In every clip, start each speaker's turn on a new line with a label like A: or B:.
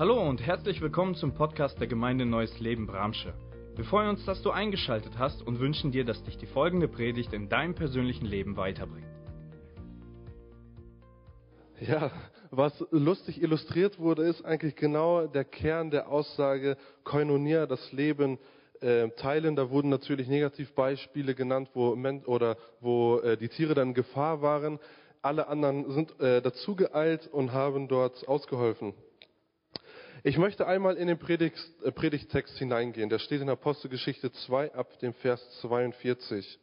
A: Hallo und herzlich willkommen zum Podcast der Gemeinde Neues Leben Bramsche. Wir freuen uns, dass du eingeschaltet hast und wünschen dir, dass dich die folgende Predigt in deinem persönlichen Leben weiterbringt.
B: Ja, was lustig illustriert wurde, ist eigentlich genau der Kern der Aussage Koinonia, das Leben äh, teilen. Da wurden natürlich Negativbeispiele genannt, wo oder wo äh, die Tiere dann in Gefahr waren. Alle anderen sind äh, dazu geeilt und haben dort ausgeholfen. Ich möchte einmal in den Predigt, äh, Predigttext hineingehen. Der steht in Apostelgeschichte 2 ab dem Vers 42.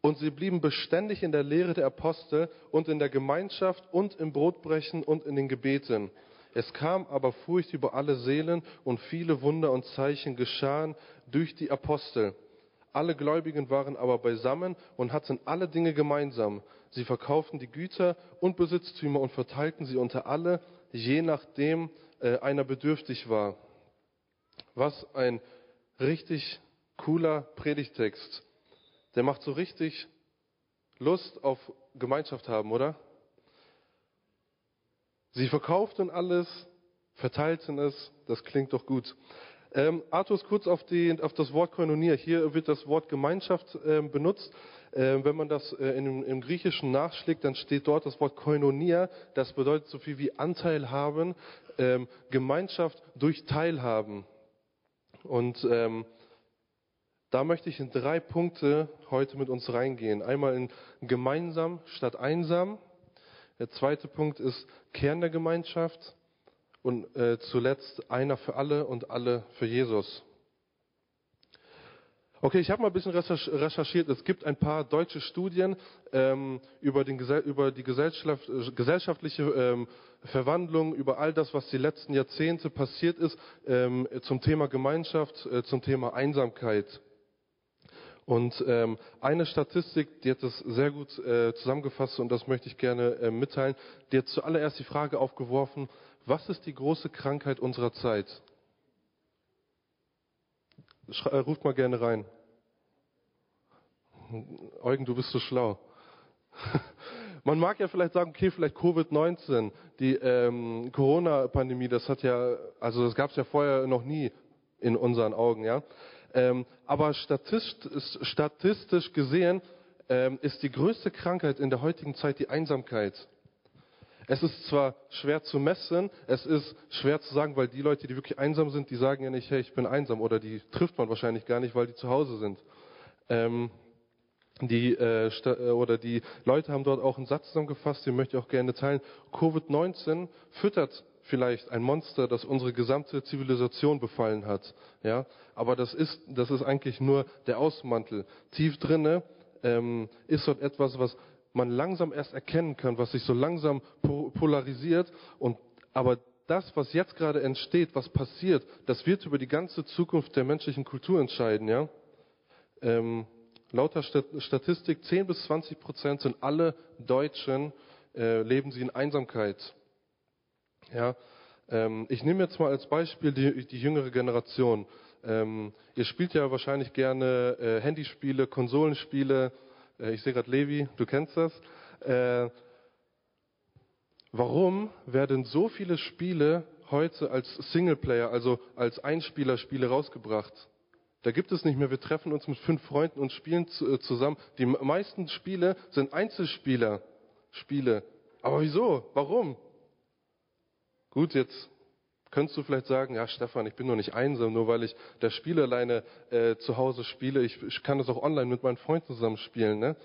B: Und sie blieben beständig in der Lehre der Apostel und in der Gemeinschaft und im Brotbrechen und in den Gebeten. Es kam aber Furcht über alle Seelen und viele Wunder und Zeichen geschahen durch die Apostel. Alle Gläubigen waren aber beisammen und hatten alle Dinge gemeinsam. Sie verkauften die Güter und Besitztümer und verteilten sie unter alle, je nachdem äh, einer bedürftig war. Was ein richtig cooler Predigtext. Der macht so richtig Lust auf Gemeinschaft haben, oder? Sie verkauften alles, verteilten es, das klingt doch gut. Ähm, Arthur, kurz auf, die, auf, das Wort Koinonia. Hier wird das Wort Gemeinschaft ähm, benutzt. Ähm, wenn man das äh, im Griechischen nachschlägt, dann steht dort das Wort Koinonia. Das bedeutet so viel wie Anteil haben, ähm, Gemeinschaft durch Teilhaben. Und ähm, da möchte ich in drei Punkte heute mit uns reingehen. Einmal in gemeinsam statt einsam. Der zweite Punkt ist Kern der Gemeinschaft. Und äh, zuletzt einer für alle und alle für Jesus. Okay, ich habe mal ein bisschen recherchiert. Es gibt ein paar deutsche Studien ähm, über, den, über, die Gesellschaft, äh, gesellschaftliche ähm, Verwandlung, über all das, was die letzten Jahrzehnte passiert ist, ähm, zum Thema Gemeinschaft, äh, zum Thema Einsamkeit. Und ähm, eine Statistik, die hat das sehr gut äh, zusammengefasst und das möchte ich gerne äh, mitteilen, die hat zuallererst die Frage aufgeworfen, was ist die große Krankheit unserer Zeit? Äh, ruft mal gerne rein. Eugen, du bist so schlau. Man mag ja vielleicht sagen, okay, vielleicht Covid-19, die ähm, Corona-Pandemie, das hat ja, also das gab es ja vorher noch nie in unseren Augen, ja. Ähm, aber statistisch, statistisch gesehen ähm, ist die größte Krankheit in der heutigen Zeit die Einsamkeit. Es ist zwar schwer zu messen, es ist schwer zu sagen, weil die Leute, die wirklich einsam sind, die sagen ja nicht, hey, ich bin einsam, oder die trifft man wahrscheinlich gar nicht, weil die zu Hause sind. Ähm, die äh, äh oder die Leute haben dort auch einen Satz zusammengefasst, den möchte ich auch gerne teilen. Covid-19 füttert vielleicht ein Monster, das unsere gesamte Zivilisation befallen hat. Ja, aber das ist, das ist eigentlich nur der Außenmantel. Tief drinne ähm, ist dort etwas, was man langsam erst erkennen kann, was sich so langsam polarisiert. Und aber das, was jetzt gerade entsteht, was passiert, das wird über die ganze Zukunft der menschlichen Kultur entscheiden. Ja, ähm, lauter Statistik 10 bis 20 Prozent sind alle Deutschen äh, leben sie in Einsamkeit. Ja, ähm, ich nehme jetzt mal als Beispiel die, die jüngere Generation. Ähm, ihr spielt ja wahrscheinlich gerne äh, Handyspiele, Konsolenspiele. Äh, ich sehe gerade Levi, du kennst das. Äh, warum werden so viele Spiele heute als Singleplayer, also als Einspielerspiele rausgebracht? Da gibt es nicht mehr, wir treffen uns mit fünf Freunden und spielen äh, zusammen. Die meisten Spiele sind Einzelspieler, Spiele. Aber wieso? Warum? Gut, jetzt könntest du vielleicht sagen, ja Stefan, ich bin nur nicht einsam, nur weil ich das Spiel alleine äh, zu Hause spiele. Ich, ich kann das auch online mit meinen Freunden zusammen spielen. Ne?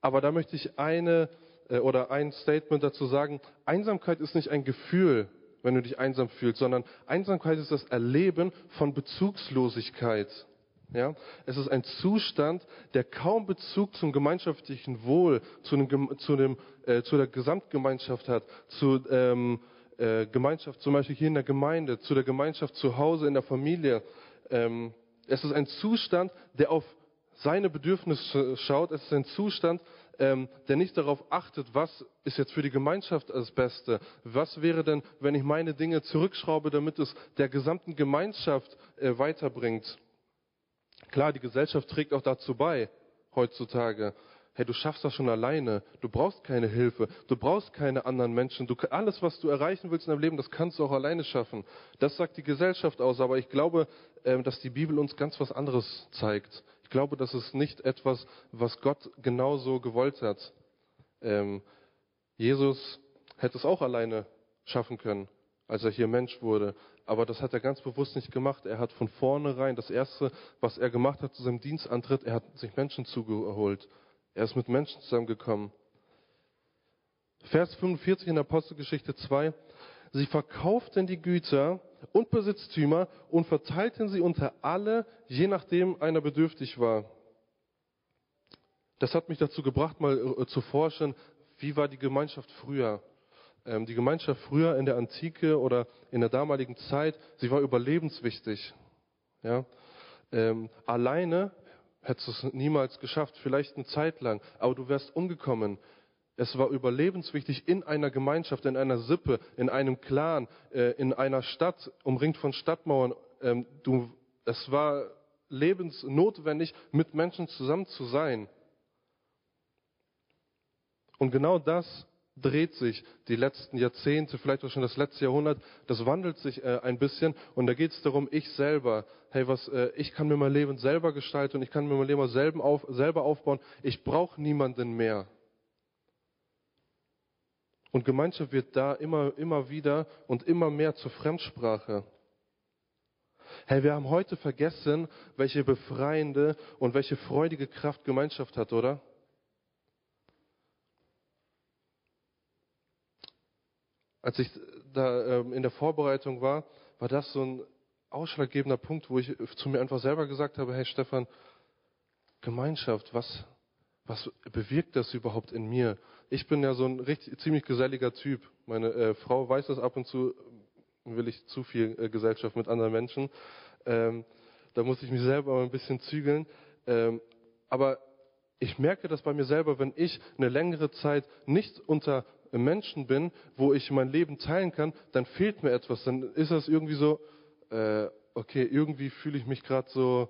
B: Aber da möchte ich eine äh, oder ein Statement dazu sagen. Einsamkeit ist nicht ein Gefühl, wenn du dich einsam fühlst, sondern Einsamkeit ist das Erleben von Bezugslosigkeit. Ja, es ist ein Zustand, der kaum Bezug zum gemeinschaftlichen Wohl, zu, einem, zu, dem, äh, zu der Gesamtgemeinschaft hat, zu ähm, äh, Gemeinschaft, zum Beispiel hier in der Gemeinde, zu der Gemeinschaft zu Hause, in der Familie. Ähm, es ist ein Zustand, der auf seine Bedürfnisse schaut. Es ist ein Zustand, ähm, der nicht darauf achtet, was ist jetzt für die Gemeinschaft das Beste. Was wäre denn, wenn ich meine Dinge zurückschraube, damit es der gesamten Gemeinschaft äh, weiterbringt. Klar, die Gesellschaft trägt auch dazu bei, heutzutage. Hey, du schaffst das schon alleine. Du brauchst keine Hilfe. Du brauchst keine anderen Menschen. Du, alles, was du erreichen willst in deinem Leben, das kannst du auch alleine schaffen. Das sagt die Gesellschaft aus. Aber ich glaube, ähm, dass die Bibel uns ganz was anderes zeigt. Ich glaube, das ist nicht etwas, was Gott genauso gewollt hat. Ähm, Jesus hätte es auch alleine schaffen können, als er hier Mensch wurde. Aber das hat er ganz bewusst nicht gemacht. Er hat von vornherein das Erste, was er gemacht hat zu seinem Dienstantritt, er hat sich Menschen zugeholt. Er ist mit Menschen zusammengekommen. Vers 45 in Apostelgeschichte 2. Sie verkauften die Güter und Besitztümer und verteilten sie unter alle, je nachdem einer bedürftig war. Das hat mich dazu gebracht, mal äh, zu forschen, wie war die Gemeinschaft früher. Ähm, die Gemeinschaft früher in der Antike oder in der damaligen Zeit, sie war überlebenswichtig. Ja? Ähm, alleine hättest es niemals geschafft, vielleicht eine Zeit lang, aber du wärst umgekommen. Es war überlebenswichtig in einer Gemeinschaft, in einer Sippe, in einem Clan, äh, in einer Stadt, umringt von Stadtmauern. Ähm, du, es war lebensnotwendig, mit Menschen zusammen zu sein. Und genau das dreht sich die letzten Jahrzehnte, vielleicht auch schon das letzte Jahrhundert, das wandelt sich äh, ein bisschen und da geht es darum, ich selber, hey, was, äh, ich kann mir mein Leben selber gestalten und ich kann mir mein Leben selber, auf, selber aufbauen. Ich brauche niemanden mehr. Und Gemeinschaft wird da immer, immer wieder und immer mehr zur Fremdsprache. Hey, wir haben heute vergessen, welche befreiende und welche freudige Kraft Gemeinschaft hat, oder? Als ich da ähm, in der Vorbereitung war, war das so ein ausschlaggebender Punkt, wo ich zu mir einfach selber gesagt habe, hey Stefan, Gemeinschaft, was, was bewirkt das überhaupt in mir? Ich bin ja so ein richtig, ziemlich geselliger Typ. Meine äh, Frau weiß das ab und zu, will ich zu viel äh, Gesellschaft mit anderen Menschen. Ähm, da muss ich mich selber ein bisschen zügeln. Ähm, aber ich merke das bei mir selber, wenn ich eine längere Zeit nicht unter Menschen bin, wo ich mein Leben teilen kann, dann fehlt mir etwas. Dann ist das irgendwie so, äh, okay, irgendwie fühle ich mich gerade so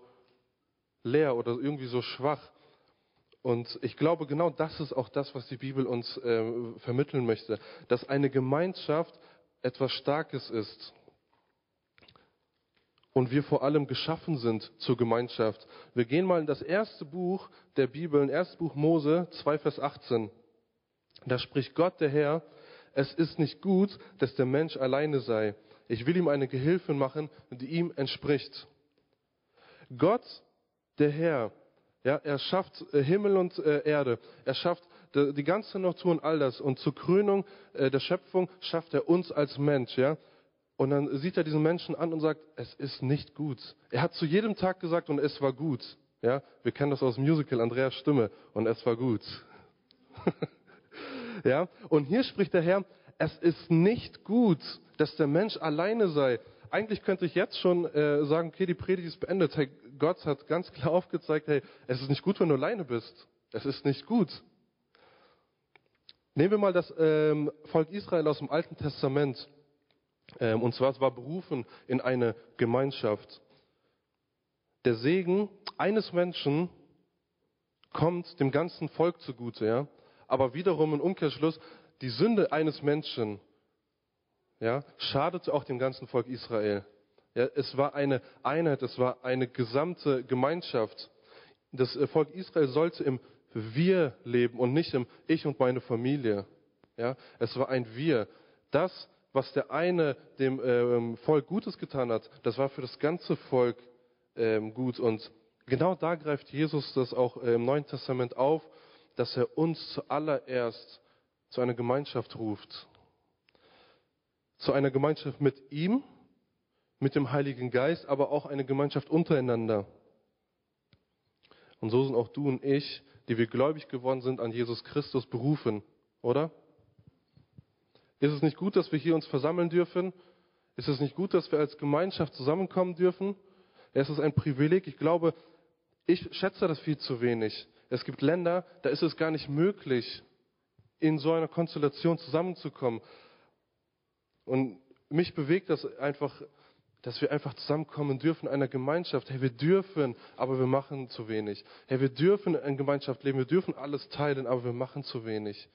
B: leer oder irgendwie so schwach. Und ich glaube, genau das ist auch das, was die Bibel uns äh, vermitteln möchte, dass eine Gemeinschaft etwas Starkes ist. Und wir vor allem geschaffen sind zur Gemeinschaft. Wir gehen mal in das erste Buch der Bibel, in erstes Buch Mose 2, Vers 18. Da spricht Gott der Herr, es ist nicht gut, dass der Mensch alleine sei. Ich will ihm eine Gehilfin machen, die ihm entspricht. Gott, der Herr, ja, er schafft äh, Himmel und äh, Erde. Er schafft die ganze Natur und all das. Und zur Krönung äh, der Schöpfung schafft er uns als Mensch, ja. Und dann sieht er diesen Menschen an und sagt, es ist nicht gut. Er hat zu jedem Tag gesagt und es war gut. Ja, wir kennen das aus dem Musical Andreas Stimme und es war gut. Ja? Und hier spricht der Herr, es ist nicht gut, dass der Mensch alleine sei. Eigentlich könnte ich jetzt schon äh, sagen, okay, die Predigt ist beendet. Hey, Gott hat ganz klar aufgezeigt, hey, es ist nicht gut, wenn du alleine bist. Es ist nicht gut. Nehmen wir mal das ähm, Volk Israel aus dem Alten Testament. Ähm, und zwar, es war berufen in eine Gemeinschaft. Der Segen eines Menschen kommt dem ganzen Volk zugute, ja aber wiederum im Umkehrschluss, die Sünde eines Menschen ja, schadete auch dem ganzen Volk Israel. Ja, es war eine Einheit, es war eine gesamte Gemeinschaft. Das äh, Volk Israel sollte im Wir leben und nicht im Ich und meine Familie. Ja, es war ein Wir. Das, was der eine dem ähm, Volk Gutes getan hat, das war für das ganze Volk ähm, gut. Und genau da greift Jesus das auch äh, im Neuen Testament auf dass er uns zuallererst zu einer Gemeinschaft ruft. Zu einer Gemeinschaft mit ihm, mit dem Heiligen Geist, aber auch eine Gemeinschaft untereinander. Und so sind auch du und ich, die wir gläubig geworden sind, an Jesus Christus berufen, oder? Ist es nicht gut, dass wir hier uns versammeln dürfen? Ist es nicht gut, dass wir als Gemeinschaft zusammenkommen dürfen? Es ist ein Privileg. Ich glaube, ich schätze das viel zu wenig. Es gibt Länder, da ist es gar nicht möglich, in so einer Konstellation zusammenzukommen. Und mich bewegt das einfach, dass wir einfach zusammenkommen dürfen in einer Gemeinschaft. Hey, wir dürfen, aber wir machen zu wenig. Hey, wir dürfen in Gemeinschaft leben, wir dürfen alles teilen, aber wir machen zu wenig.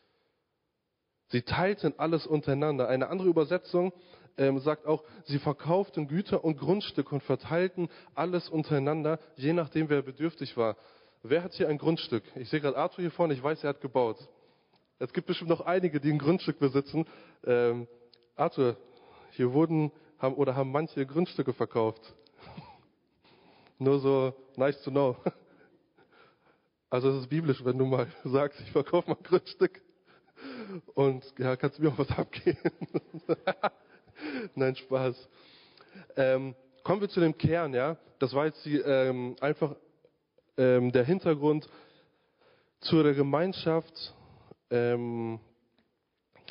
B: Sie teilten alles untereinander. Eine andere Übersetzung ähm, sagt auch, sie verkauften Güter und Grundstücke und verteilten alles untereinander, je nachdem, wer bedürftig war. Wer hat hier ein Grundstück? Ich sehe gerade Arthur hier vorne, ich weiß, er hat gebaut. Es gibt bestimmt noch einige, die ein Grundstück besitzen. Ähm, Arthur, hier wurden haben, oder haben manche Grundstücke verkauft. Nur so nice to know. Also es ist biblisch, wenn du mal sagst, ich verkaufe mal ein Grundstück und ja, kannst du mir auch was abgeben. Nein, Spaß. Ähm, kommen wir zu dem Kern, ja. Das war jetzt die, ähm, einfach ähm, der Hintergrund zu der Gemeinschaft. Ähm,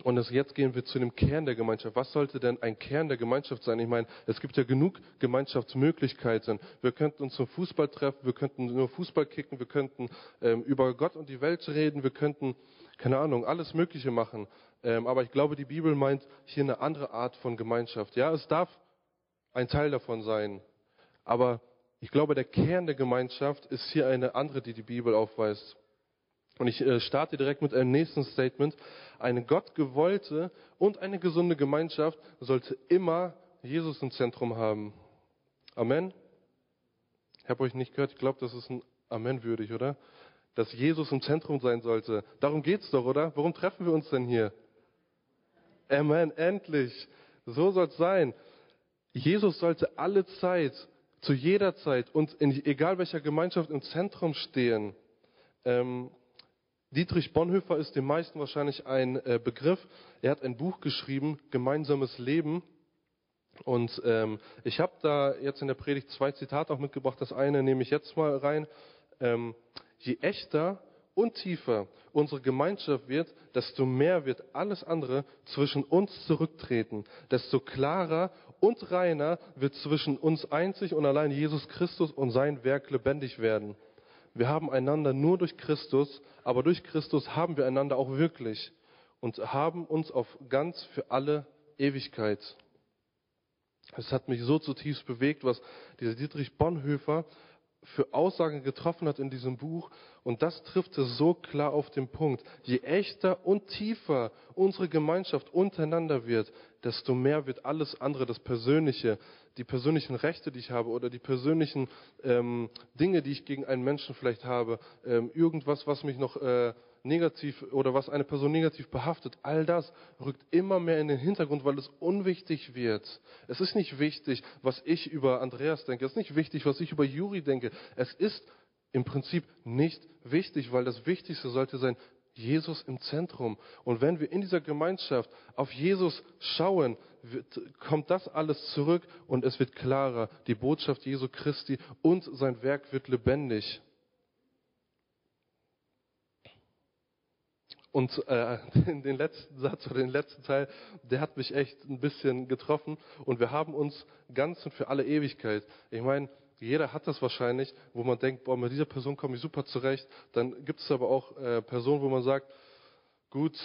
B: und das, jetzt gehen wir zu dem Kern der Gemeinschaft. Was sollte denn ein Kern der Gemeinschaft sein? Ich meine, es gibt ja genug Gemeinschaftsmöglichkeiten. Wir könnten uns zum Fußball treffen, wir könnten nur Fußball kicken, wir könnten ähm, über Gott und die Welt reden, wir könnten, keine Ahnung, alles Mögliche machen. Ähm, aber ich glaube, die Bibel meint hier eine andere Art von Gemeinschaft. Ja, es darf ein Teil davon sein. Aber ich glaube, der Kern der Gemeinschaft ist hier eine andere, die die Bibel aufweist. Und ich äh, starte direkt mit einem nächsten Statement. Eine gottgewollte und eine gesunde Gemeinschaft sollte immer Jesus im Zentrum haben. Amen. Ich habe euch nicht gehört, ich glaube, das ist ein Amen würdig, oder? Dass Jesus im Zentrum sein sollte. Darum geht's doch, oder? Warum treffen wir uns denn hier? Amen, endlich. So soll es sein. Jesus sollte alle Zeit, zu jeder Zeit und in egal welcher Gemeinschaft im Zentrum stehen. Ähm, Dietrich Bonhoeffer ist den meisten wahrscheinlich ein äh, Begriff. Er hat ein Buch geschrieben, Gemeinsames Leben. Und ähm, ich habe da jetzt in der Predigt zwei Zitate auch mitgebracht. Das eine nehme ich jetzt mal rein. Ähm, je echter und tiefer unsere Gemeinschaft wird, desto mehr wird alles andere zwischen uns zurücktreten. Desto klarer und reiner wird zwischen uns einzig und allein Jesus Christus und sein Werk lebendig werden. Wir haben einander nur durch Christus, aber durch Christus haben wir einander auch wirklich und haben uns auf ganz für alle Ewigkeit. Es hat mich so zutiefst bewegt, was dieser Dietrich Bonhoeffer für Aussagen getroffen hat in diesem Buch. Und das trifft es so klar auf den Punkt. Je echter und tiefer unsere Gemeinschaft untereinander wird, desto mehr wird alles andere, das Persönliche, die persönlichen Rechte, die ich habe oder die persönlichen ähm, Dinge, die ich gegen einen Menschen vielleicht habe, ähm, irgendwas, was mich noch äh, negativ oder was eine Person negativ behaftet, all das rückt immer mehr in den Hintergrund, weil es unwichtig wird. Es ist nicht wichtig, was ich über Andreas denke. Es ist nicht wichtig, was ich über Juri denke. Es ist im Prinzip nicht wichtig, weil das Wichtigste sollte sein, Jesus im Zentrum. Und wenn wir in dieser Gemeinschaft auf Jesus schauen, wird, kommt das alles zurück und es wird klarer. Die Botschaft Jesu Christi und sein Werk wird lebendig. Und äh, den letzten Satz oder den letzten Teil, der hat mich echt ein bisschen getroffen. Und wir haben uns ganz und für alle Ewigkeit. Ich meine, jeder hat das wahrscheinlich, wo man denkt, boah, mit dieser Person komme ich super zurecht. Dann gibt es aber auch äh, Personen, wo man sagt, gut,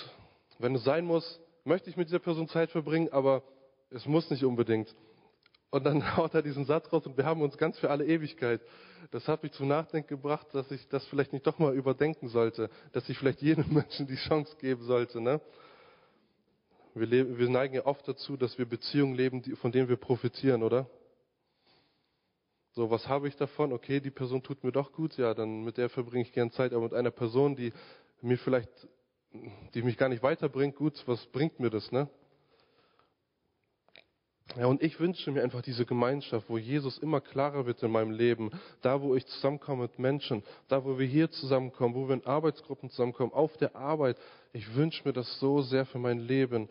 B: wenn es sein muss, möchte ich mit dieser Person Zeit verbringen, aber es muss nicht unbedingt. Und dann haut er diesen Satz raus und wir haben uns ganz für alle Ewigkeit. Das hat mich zum Nachdenken gebracht, dass ich das vielleicht nicht doch mal überdenken sollte, dass ich vielleicht jedem Menschen die Chance geben sollte. Ne? Wir, leben, wir neigen ja oft dazu, dass wir Beziehungen leben, die, von denen wir profitieren, oder? So, was habe ich davon? Okay, die Person tut mir doch gut, ja, dann mit der verbringe ich gern Zeit, aber mit einer Person, die mir vielleicht, die mich gar nicht weiterbringt, gut, was bringt mir das, ne? Ja, und ich wünsche mir einfach diese Gemeinschaft, wo Jesus immer klarer wird in meinem Leben. Da, wo ich zusammenkomme mit Menschen, da, wo wir hier zusammenkommen, wo wir in Arbeitsgruppen zusammenkommen, auf der Arbeit. Ich wünsche mir das so sehr für mein Leben,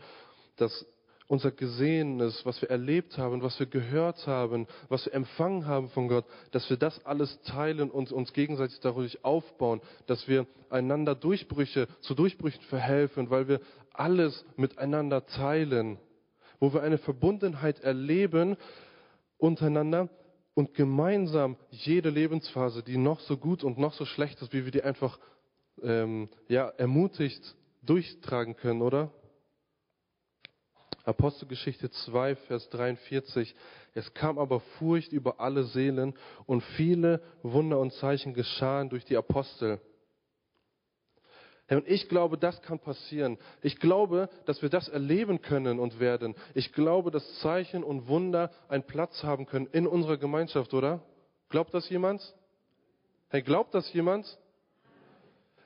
B: dass unser Gesehenes, was wir erlebt haben, was wir gehört haben, was wir empfangen haben von Gott, dass wir das alles teilen und uns gegenseitig dadurch aufbauen, dass wir einander Durchbrüche, zu Durchbrüchen verhelfen, weil wir alles miteinander teilen wo wir eine Verbundenheit erleben untereinander und gemeinsam jede Lebensphase, die noch so gut und noch so schlecht ist, wie wir die einfach ähm, ja, ermutigt durchtragen können, oder? Apostelgeschichte 2, Vers 43. Es kam aber Furcht über alle Seelen und viele Wunder und Zeichen geschahen durch die Apostel. Und ich glaube, das kann passieren. Ich glaube, dass wir das erleben können und werden. Ich glaube, dass Zeichen und Wunder einen Platz haben können in unserer Gemeinschaft, oder? Glaubt das jemand? Hey, glaubt das jemand?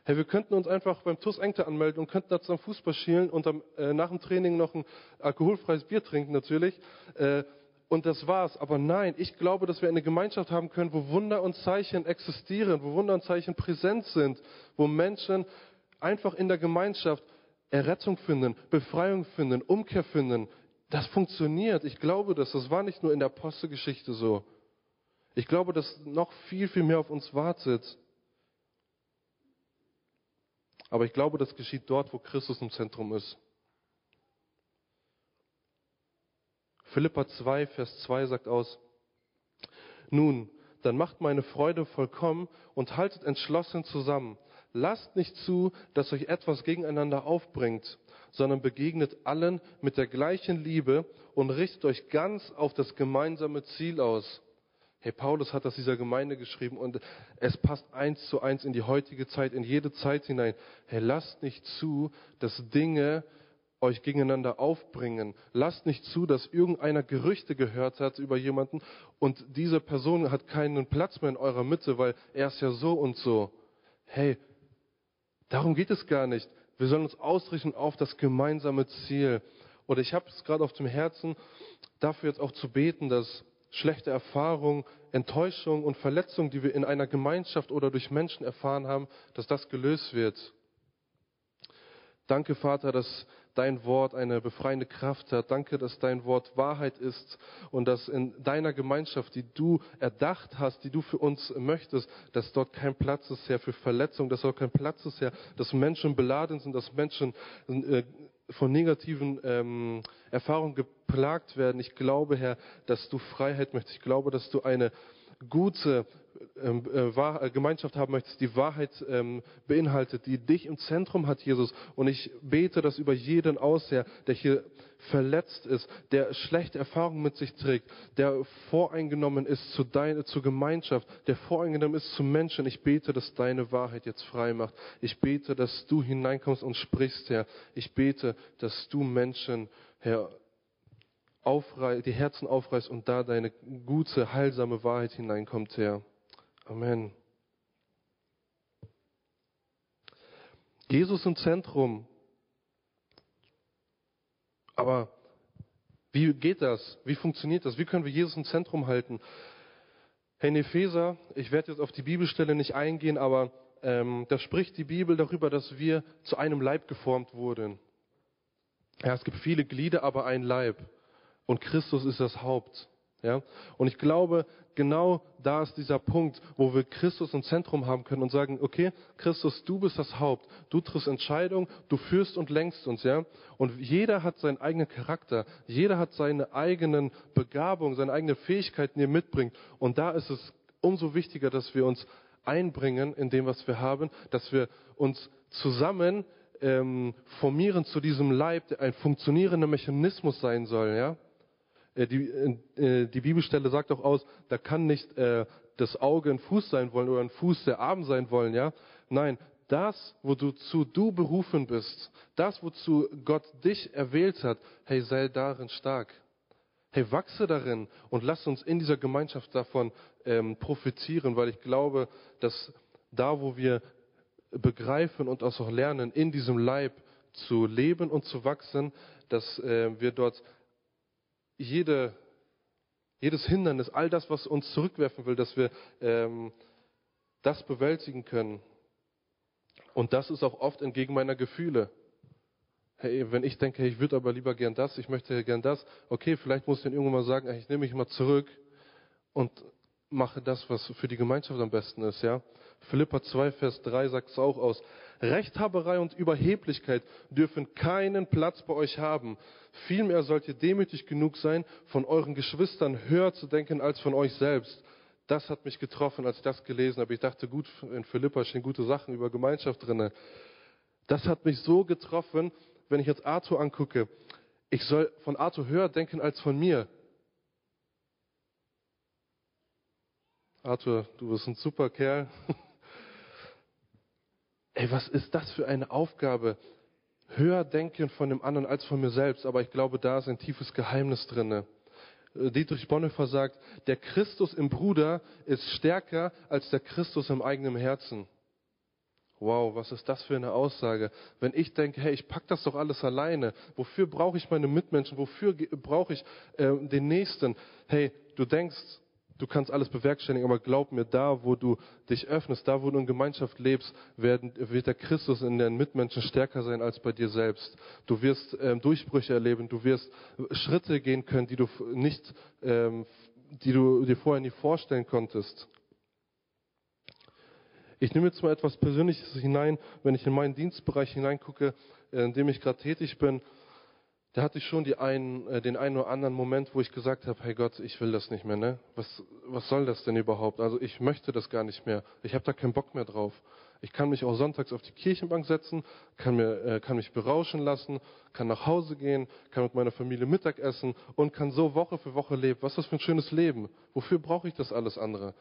B: Hey, wir könnten uns einfach beim TUS Engte anmelden und könnten da zum Fußball schielen und am, äh, nach dem Training noch ein alkoholfreies Bier trinken natürlich. Äh, und das war's. Aber nein, ich glaube, dass wir eine Gemeinschaft haben können, wo Wunder und Zeichen existieren, wo Wunder und Zeichen präsent sind, wo Menschen einfach in der Gemeinschaft Errettung finden, Befreiung finden, Umkehr finden. Das funktioniert. Ich glaube das. Das war nicht nur in der Apostelgeschichte so. Ich glaube, dass noch viel, viel mehr auf uns wartet. Aber ich glaube, das geschieht dort, wo Christus im Zentrum ist. Philippa 2, Vers 2 sagt aus, nun, dann macht meine Freude vollkommen und haltet entschlossen zusammen. Lasst nicht zu, dass euch etwas gegeneinander aufbringt, sondern begegnet allen mit der gleichen Liebe und richtet euch ganz auf das gemeinsame Ziel aus. Hey, Paulus hat das dieser Gemeinde geschrieben und es passt eins zu eins in die heutige Zeit, in jede Zeit hinein. Hey, lasst nicht zu, dass Dinge euch gegeneinander aufbringen. Lasst nicht zu, dass irgendeiner Gerüchte gehört hat über jemanden und diese Person hat keinen Platz mehr in eurer Mitte, weil er ist ja so und so. Hey, darum geht es gar nicht. Wir sollen uns ausrichten auf das gemeinsame Ziel. Oder ich habe es gerade auf dem Herzen, dafür jetzt auch zu beten, dass schlechte Erfahrungen, Enttäuschungen und Verletzungen, die wir in einer Gemeinschaft oder durch Menschen erfahren haben, dass das gelöst wird. Danke, Vater, dass dein Wort eine befreiende Kraft hat. Danke, dass dein Wort Wahrheit ist und dass in deiner Gemeinschaft, die du erdacht hast, die du für uns möchtest, dass dort kein Platz ist, Herr, für Verletzung, dass dort kein Platz ist, Herr, dass Menschen beladen sind, dass Menschen äh, von negativen ähm, Erfahrungen geplagt werden. Ich glaube, Herr, dass du Freiheit möchtest. Ich glaube, dass du eine gute ähm, äh, äh, Gemeinschaft haben möchtest, die Wahrheit ähm, beinhaltet, die dich im Zentrum hat, Jesus. Und ich bete das über jeden aus, Herr, der hier verletzt ist, der schlechte Erfahrungen mit sich trägt, der voreingenommen ist zu deiner, zur Gemeinschaft, der voreingenommen ist zu Menschen. Ich bete, dass deine Wahrheit jetzt frei macht. Ich bete, dass du hineinkommst und sprichst, Herr. Ich bete, dass du Menschen, Herr, aufrei die Herzen aufreißt und da deine gute, heilsame Wahrheit hineinkommt, Herr. Amen. Jesus im Zentrum. Aber wie geht das? Wie funktioniert das? Wie können wir Jesus im Zentrum halten? Herr Epheser, ich werde jetzt auf die Bibelstelle nicht eingehen, aber ähm, da spricht die Bibel darüber, dass wir zu einem Leib geformt wurden. Ja, es gibt viele Glieder, aber ein Leib. Und Christus ist das Haupt. Ja? Und ich glaube, genau da ist dieser Punkt, wo wir Christus im Zentrum haben können und sagen, okay, Christus, du bist das Haupt, du triffst Entscheidungen, du führst und lenkst uns, ja. Und jeder hat seinen eigenen Charakter, jeder hat seine eigenen Begabungen, seine eigenen Fähigkeiten, die er mitbringt. Und da ist es umso wichtiger, dass wir uns einbringen in dem, was wir haben, dass wir uns zusammen ähm, formieren zu diesem Leib, ein funktionierender Mechanismus sein soll, ja. Äh, die, äh, die Bibelstelle sagt auch aus, da kann nicht äh, das Auge ein Fuß sein wollen oder ein Fuß der Arm sein wollen, ja. Nein, das, wozu du berufen bist, das, wozu Gott dich erwählt hat, hey, sei darin stark. Hey, wachse darin und lass uns in dieser Gemeinschaft davon ähm, profitieren, weil ich glaube, dass da, wo wir begreifen und auch lernen, in diesem Leib zu leben und zu wachsen, dass äh, wir dort jede, jedes Hindernis, all das, was uns zurückwerfen will, dass wir ähm, das bewältigen können. Und das ist auch oft entgegen meiner Gefühle. Hey, wenn ich denke, ich würde aber lieber gern das, ich möchte gern das, okay, vielleicht muss ich dann irgendwann mal sagen, ich nehme mich mal zurück und mache das, was für die Gemeinschaft am besten ist, ja. Philippa 2, Vers 3 sagt es auch aus. Rechthaberei und Überheblichkeit dürfen keinen Platz bei euch haben. Vielmehr sollt ihr demütig genug sein, von euren Geschwistern höher zu denken als von euch selbst. Das hat mich getroffen, als ich das gelesen habe. Ich dachte, gut, in Philippa stehen gute Sachen über Gemeinschaft drinne. Das hat mich so getroffen, wenn ich jetzt Arthur angucke. ich soll von Arthur höher denken als von mir. Arthur, du bist ein super Kerl. Ey, was ist das für eine Aufgabe? Höher denken von dem anderen als von mir selbst. Aber ich glaube, da ist ein tiefes Geheimnis drinne. Äh, Dietrich Bonhoeffer sagt, der Christus im Bruder ist stärker als der Christus im eigenen Herzen. Wow, was ist das für eine Aussage? Wenn ich denke, hey, ich pack das doch alles alleine. Wofür brauche ich meine Mitmenschen? Wofür brauche ich äh, den Nächsten? Hey, du denkst, du kannst alles bewerkstelligen, aber glaub mir, da, wo du dich öffnest, da, wo du in Gemeinschaft lebst, werden, wird der Christus in den Mitmenschen stärker sein als bei dir selbst. Du wirst ähm, Durchbrüche erleben, du wirst Schritte gehen können, die du nicht, ähm, die du dir vorher nie vorstellen konntest. Ich nehme jetzt mal etwas Persönliches hinein, wenn ich in meinen Dienstbereich hineingucke, in dem ich gerade tätig bin. Da hatte ich schon einen, äh, den einen oder anderen Moment, wo ich gesagt habe, hey Gott, ich will das nicht mehr. Ne? Was, was soll das denn überhaupt? Also ich möchte das gar nicht mehr. Ich habe da keinen Bock mehr drauf. Ich kann mich auch sonntags auf die Kirchenbank setzen, kann, mir, äh, kann mich berauschen lassen, kann nach Hause gehen, kann mit meiner Familie Mittag essen und kann so Woche für Woche leben. Was ist das für ein schönes Leben? Wofür brauche ich das alles andere?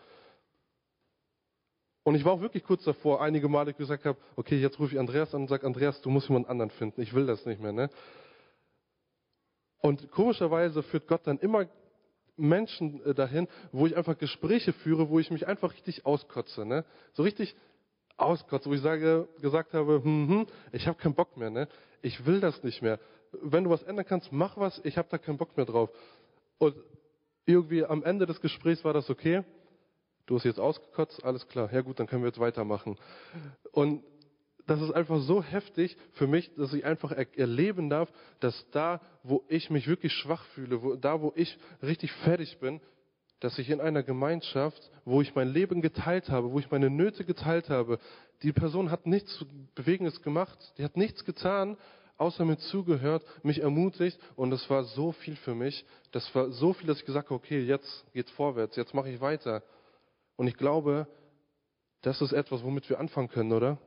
B: Und ich war auch wirklich kurz davor, einige Male gesagt habe, okay, jetzt rufe ich Andreas an und sage, Andreas, du musst jemand anderen finden. Ich will das nicht mehr. Ne? Und komischerweise führt Gott dann immer Menschen äh, dahin, wo ich einfach Gespräche führe, wo ich mich einfach richtig auskotze. Ne? So richtig auskotze, wo ich sage, gesagt habe, hm, hm, ich habe keinen Bock mehr. Ne? Ich will das nicht mehr. Wenn du was ändern kannst, mach was. Ich habe da keinen Bock mehr drauf. Und irgendwie am Ende des Gesprächs war das okay. Du hast jetzt ausgekotzt, alles klar. Ja gut, dann können wir jetzt weitermachen. Und das ist einfach so heftig für mich, dass ich einfach erleben darf, dass da, wo ich mich wirklich schwach fühle, wo, da, wo ich richtig fertig bin, dass ich in einer Gemeinschaft, wo ich mein Leben geteilt habe, wo ich meine Nöte geteilt habe, die Person hat nichts Bewegendes gemacht, die hat nichts getan, außer mir zugehört, mich ermutigt und das war so viel für mich. Das war so viel, dass ich gesagt habe, okay, jetzt geht's vorwärts, jetzt mache ich weiter. Und ich glaube, das ist etwas, womit wir anfangen können, oder?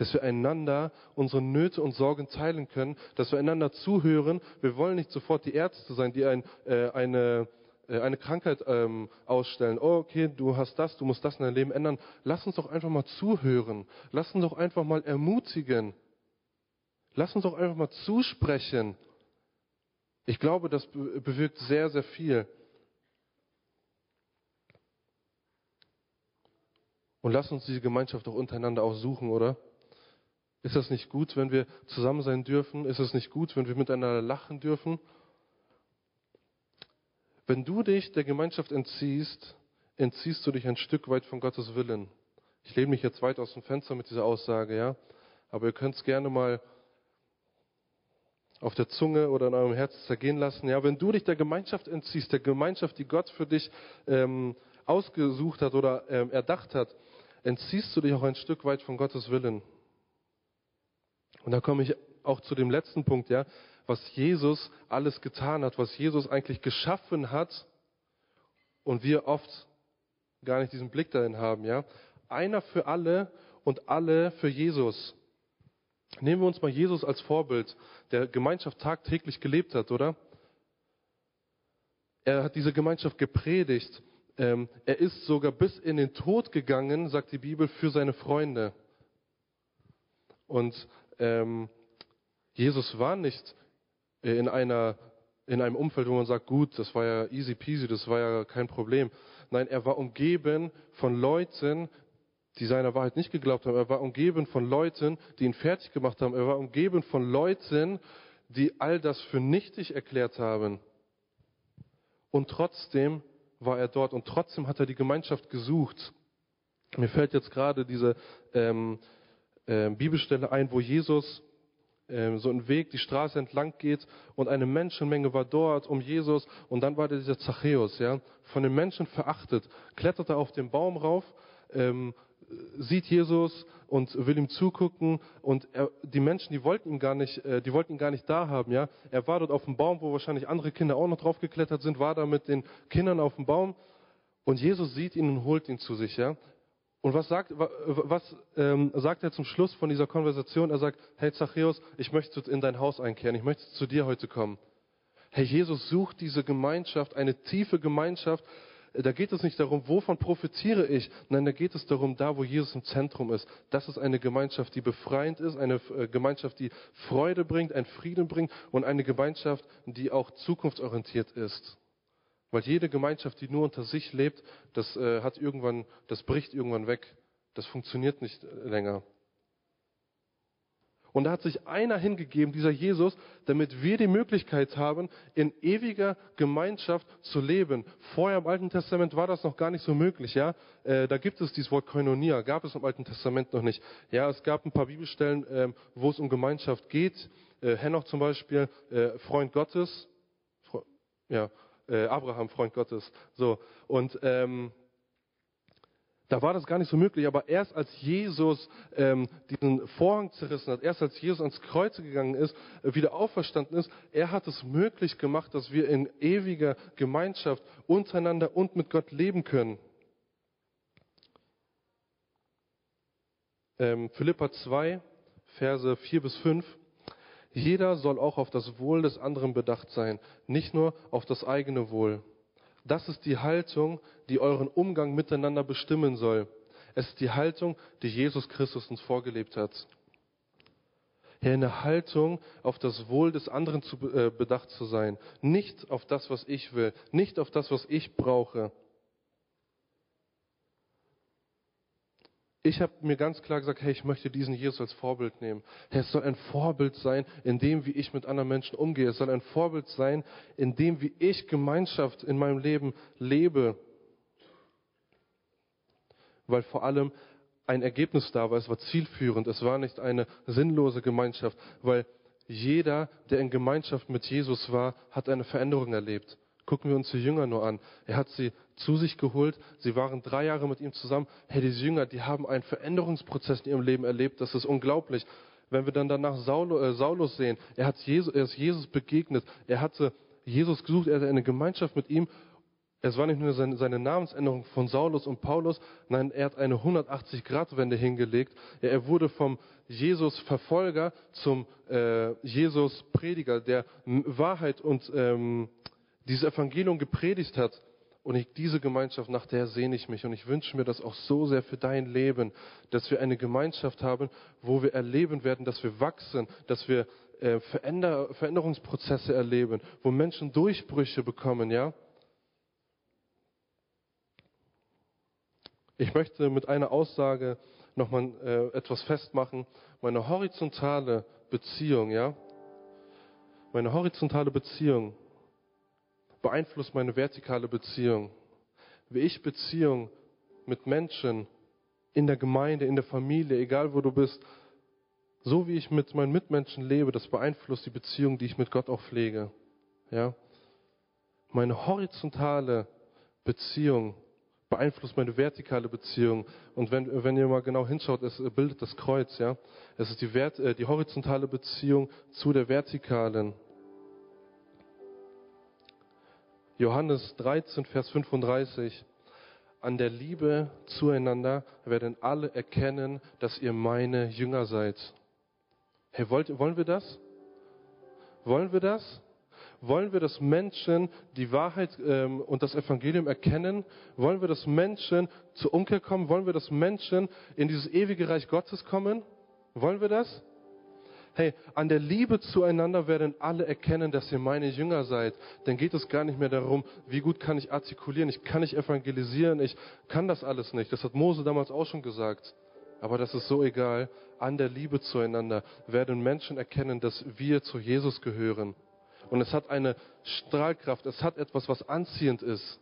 B: Dass wir einander unsere Nöte und Sorgen teilen können, dass wir einander zuhören. Wir wollen nicht sofort die Ärzte sein, die ein, äh, eine, äh, eine Krankheit ähm, ausstellen. Oh, okay, du hast das, du musst das in deinem Leben ändern. Lass uns doch einfach mal zuhören. Lass uns doch einfach mal ermutigen. Lass uns doch einfach mal zusprechen. Ich glaube, das bewirkt sehr, sehr viel. Und lass uns diese Gemeinschaft auch untereinander auch suchen, oder? Ist das nicht gut, wenn wir zusammen sein dürfen? Ist es nicht gut, wenn wir miteinander lachen dürfen? Wenn du dich der Gemeinschaft entziehst, entziehst du dich ein Stück weit von Gottes Willen. Ich lehne mich jetzt weit aus dem Fenster mit dieser Aussage, ja. Aber ihr könnt es gerne mal auf der Zunge oder in eurem Herzen zergehen lassen. Ja, wenn du dich der Gemeinschaft entziehst, der Gemeinschaft, die Gott für dich ähm, ausgesucht hat oder ähm, erdacht hat, entziehst du dich auch ein Stück weit von Gottes Willen. Und da komme ich auch zu dem letzten Punkt, ja, was Jesus alles getan hat, was Jesus eigentlich geschaffen hat und wir oft gar nicht diesen Blick dahin haben, ja. Einer für alle und alle für Jesus. Nehmen wir uns mal Jesus als Vorbild, der Gemeinschaft tagtäglich gelebt hat, oder? Er hat diese Gemeinschaft gepredigt. Ähm, er ist sogar bis in den Tod gegangen, sagt die Bibel, für seine Freunde. Und ähm, Jesus war nicht in einer in einem Umfeld, wo man sagt, gut, das war ja easy peasy, das war ja kein Problem. Nein, er war umgeben von Leuten, die seiner Wahrheit nicht geglaubt haben. Er war umgeben von Leuten, die ihn fertig gemacht haben. Er war umgeben von Leuten, die all das für nichtig erklärt haben. Und trotzdem war er dort und trotzdem hat er die Gemeinschaft gesucht. Mir fällt jetzt gerade diese ähm, äh, Bibelstelle ein, wo Jesus ähm, so einen Weg die Straße entlang geht und eine Menschenmenge war dort um Jesus und dann war dieser Zachäus, ja, von den Menschen verachtet, kletterte auf den Baum rauf, ähm, sieht Jesus und will ihm zugucken und er, die Menschen, die wollten ihn gar nicht, äh, die wollten ihn gar nicht da haben, ja. Er war dort auf dem Baum, wo wahrscheinlich andere Kinder auch noch drauf geklettert sind, war da mit den Kindern auf dem Baum und Jesus sieht ihn und holt ihn zu sich, ja. Und was sagt, was ähm, sagt er zum Schluss von dieser Konversation? Er sagt, hey Zachäus, ich möchte in dein Haus einkehren, ich möchte zu dir heute kommen. Hey, Jesus sucht diese Gemeinschaft, eine tiefe Gemeinschaft. Da geht es nicht darum, wovon profitiere ich. Nein, da geht es darum, da wo Jesus im Zentrum ist. Das ist eine Gemeinschaft, die befreiend ist, eine äh, Gemeinschaft, die Freude bringt, einen Frieden bringt und eine Gemeinschaft, die auch zukunftsorientiert ist. Weil jede Gemeinschaft, die nur unter sich lebt, das äh, hat irgendwann, das bricht irgendwann weg. Das funktioniert nicht länger. Und da hat sich einer hingegeben, dieser Jesus, damit wir die Möglichkeit haben, in ewiger Gemeinschaft zu leben. Vorher im Alten Testament war das noch gar nicht so möglich, ja. Äh, da gibt es dieses Wort Koinonia, gab es im Alten Testament noch nicht. Ja, es gab ein paar Bibelstellen, äh, wo es um Gemeinschaft geht. Äh, Henoch zum Beispiel, äh, Freund Gottes. Fre ja, äh, Abraham, Freund Gottes. So. Und, ähm, da war das gar nicht so möglich, aber erst als Jesus ähm, diesen Vorhang zerrissen hat, erst als Jesus ans Kreuz gegangen ist, äh, wieder auferstanden ist, er hat es möglich gemacht, dass wir in ewiger Gemeinschaft untereinander und mit Gott leben können. Ähm, Philippa 2, Verse 4 bis 5. Jeder soll auch auf das Wohl des anderen bedacht sein, nicht nur auf das eigene Wohl. Das ist die Haltung, die euren Umgang miteinander bestimmen soll. Es ist die Haltung, die Jesus Christus uns vorgelebt hat. Hier eine Haltung, auf das Wohl des anderen zu, äh, bedacht zu sein. Nicht auf das, was ich will. Nicht auf das, was ich brauche. Ich habe mir ganz klar gesagt, hey, ich möchte diesen Jesus als Vorbild nehmen. Hey, es soll ein Vorbild sein, in dem, wie ich mit anderen Menschen umgehe. Es soll ein Vorbild sein, in dem, wie ich Gemeinschaft in meinem Leben lebe. Weil vor allem ein Ergebnis da war, es war zielführend, es war nicht eine sinnlose Gemeinschaft, weil jeder, der in Gemeinschaft mit Jesus war, hat eine Veränderung erlebt. Gucken wir uns die Jünger nur an. Er hat sie zu sich geholt. Sie waren drei Jahre mit ihm zusammen. Hey, diese Jünger, die haben einen Veränderungsprozess in ihrem Leben erlebt. Das ist unglaublich. Wenn wir dann danach äh, Saulus sehen, er, hat Jesus, er ist Jesus begegnet. Er hatte Jesus gesucht. Er hatte eine Gemeinschaft mit ihm. Es war nicht nur seine, seine Namensänderung von Saulus und Paulus, nein, er hat eine 180-Grad-Wende hingelegt. Er wurde vom Jesus-Verfolger zum äh, Jesus-Prediger, der Wahrheit und ähm, dieses Evangelium gepredigt hat. Und ich, diese Gemeinschaft, nach der sehne ich mich. Und ich wünsche mir das auch so sehr für dein Leben, dass wir eine Gemeinschaft haben, wo wir erleben werden, dass wir wachsen, dass wir äh, Veränder Veränderungsprozesse erleben, wo Menschen Durchbrüche bekommen, ja. Ich möchte mit einer Aussage nochmal äh, etwas festmachen. Meine horizontale Beziehung, ja. Meine horizontale Beziehung beeinflusst meine vertikale Beziehung. Wie ich Beziehung mit Menschen in der Gemeinde, in der Familie, egal wo du bist, so wie ich mit meinen Mitmenschen lebe, das beeinflusst die Beziehung, die ich mit Gott auch pflege. Ja? Meine horizontale Beziehung beeinflusst meine vertikale Beziehung. Und wenn, wenn ihr mal genau hinschaut, es bildet das Kreuz, ja. Es ist die, Vert, äh, die horizontale Beziehung zu der vertikalen. Johannes 13, Vers 35. An der Liebe zueinander werden alle erkennen, dass ihr meine Jünger seid. Hey, wollt, wollen wir das? Wollen wir das? Wollen wir, dass Menschen die Wahrheit ähm, und das Evangelium erkennen? Wollen wir, dass Menschen zur Umkehr kommen? Wollen wir, dass Menschen in dieses ewige Reich Gottes kommen? Wollen wir das? Hey, an der Liebe zueinander werden alle erkennen, dass ihr meine Jünger seid. Dann geht es gar nicht mehr darum, wie gut kann ich artikulieren, ich kann nicht evangelisieren, ich kann das alles nicht. Das hat Mose damals auch schon gesagt. Aber das ist so egal. An der Liebe zueinander werden Menschen erkennen, dass wir zu Jesus gehören. Und es hat eine Strahlkraft, es hat etwas, was anziehend ist.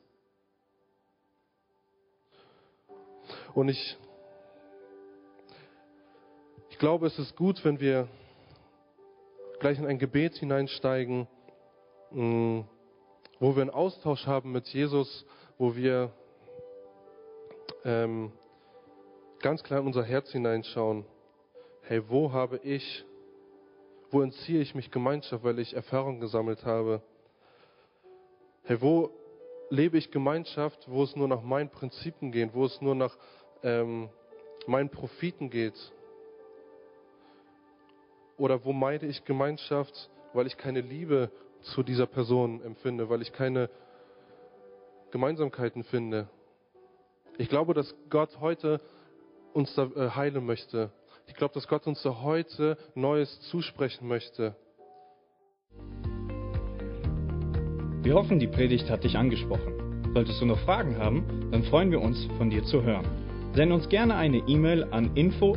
B: Und ich, ich glaube, es ist gut, wenn wir gleich in ein Gebet hineinsteigen, mm, wo wir einen Austausch haben mit Jesus, wo wir ähm, ganz klar in unser Herz hineinschauen. Hey, wo habe ich, wo entziehe ich mich Gemeinschaft, weil ich Erfahrung gesammelt habe? Hey, wo lebe ich Gemeinschaft, wo es nur nach meinen Prinzipien geht, wo es nur nach ähm, meinen Profiten geht? Oder wo meide ich Gemeinschaft, weil ich keine Liebe zu dieser Person empfinde, weil ich keine Gemeinsamkeiten finde? Ich glaube, dass Gott heute uns da äh, heilen möchte. Ich glaube, dass Gott uns da heute Neues zusprechen möchte.
A: Wir hoffen, die Predigt hat dich angesprochen. Solltest du noch Fragen haben, dann freuen wir uns, von dir zu hören. Send uns gerne eine E-Mail an info